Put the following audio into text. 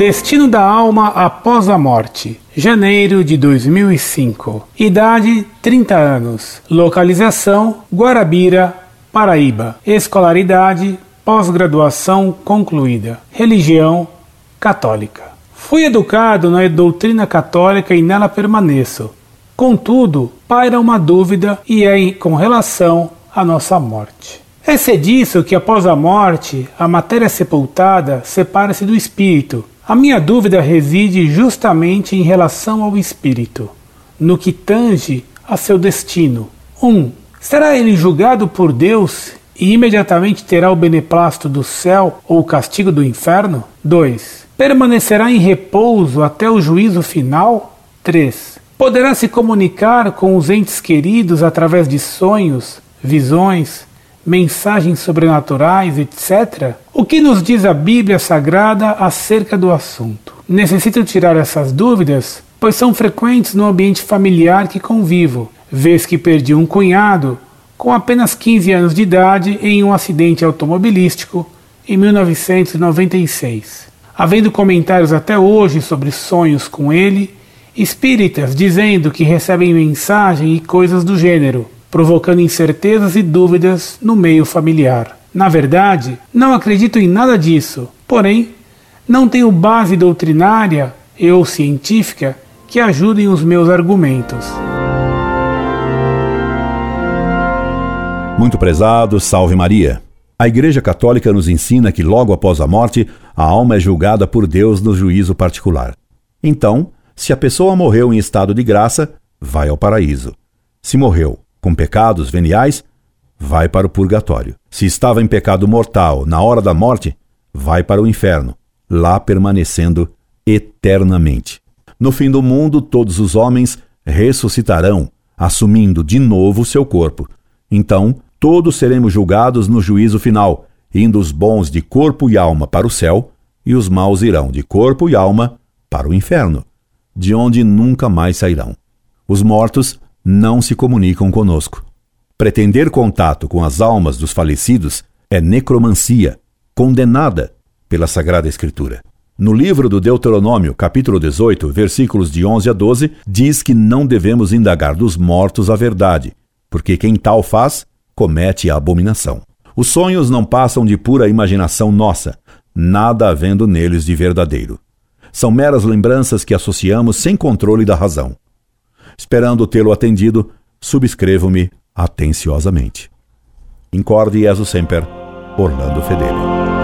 Destino da alma após a morte. Janeiro de 2005. Idade 30 anos. Localização Guarabira, Paraíba. Escolaridade pós-graduação concluída. Religião católica. Fui educado na doutrina católica e nela permaneço. Contudo, paira uma dúvida e é com relação à nossa morte. É disso que após a morte, a matéria sepultada separa-se do espírito. A minha dúvida reside justamente em relação ao espírito, no que tange a seu destino. 1. Um, será ele julgado por Deus e imediatamente terá o beneplácito do céu ou o castigo do inferno? 2. Permanecerá em repouso até o juízo final? 3. Poderá se comunicar com os entes queridos através de sonhos, visões, mensagens sobrenaturais, etc. O que nos diz a Bíblia Sagrada acerca do assunto? Necessito tirar essas dúvidas, pois são frequentes no ambiente familiar que convivo, vez que perdi um cunhado com apenas 15 anos de idade em um acidente automobilístico em 1996. Havendo comentários até hoje sobre sonhos com ele, espíritas dizendo que recebem mensagem e coisas do gênero provocando incertezas e dúvidas no meio familiar. Na verdade, não acredito em nada disso, porém, não tenho base doutrinária ou científica que ajudem os meus argumentos. Muito prezado, salve Maria. A Igreja Católica nos ensina que logo após a morte, a alma é julgada por Deus no juízo particular. Então, se a pessoa morreu em estado de graça, vai ao paraíso. Se morreu com pecados veniais, vai para o purgatório. Se estava em pecado mortal na hora da morte, vai para o inferno, lá permanecendo eternamente. No fim do mundo, todos os homens ressuscitarão, assumindo de novo seu corpo. Então, todos seremos julgados no juízo final, indo os bons de corpo e alma para o céu, e os maus irão de corpo e alma para o inferno, de onde nunca mais sairão. Os mortos não se comunicam conosco. Pretender contato com as almas dos falecidos é necromancia, condenada pela Sagrada Escritura. No livro do Deuteronômio, capítulo 18, versículos de 11 a 12, diz que não devemos indagar dos mortos a verdade, porque quem tal faz, comete a abominação. Os sonhos não passam de pura imaginação nossa, nada havendo neles de verdadeiro. São meras lembranças que associamos sem controle da razão. Esperando tê-lo atendido, subscrevo-me atenciosamente. Incorde Jesus Semper, Orlando Fedeli.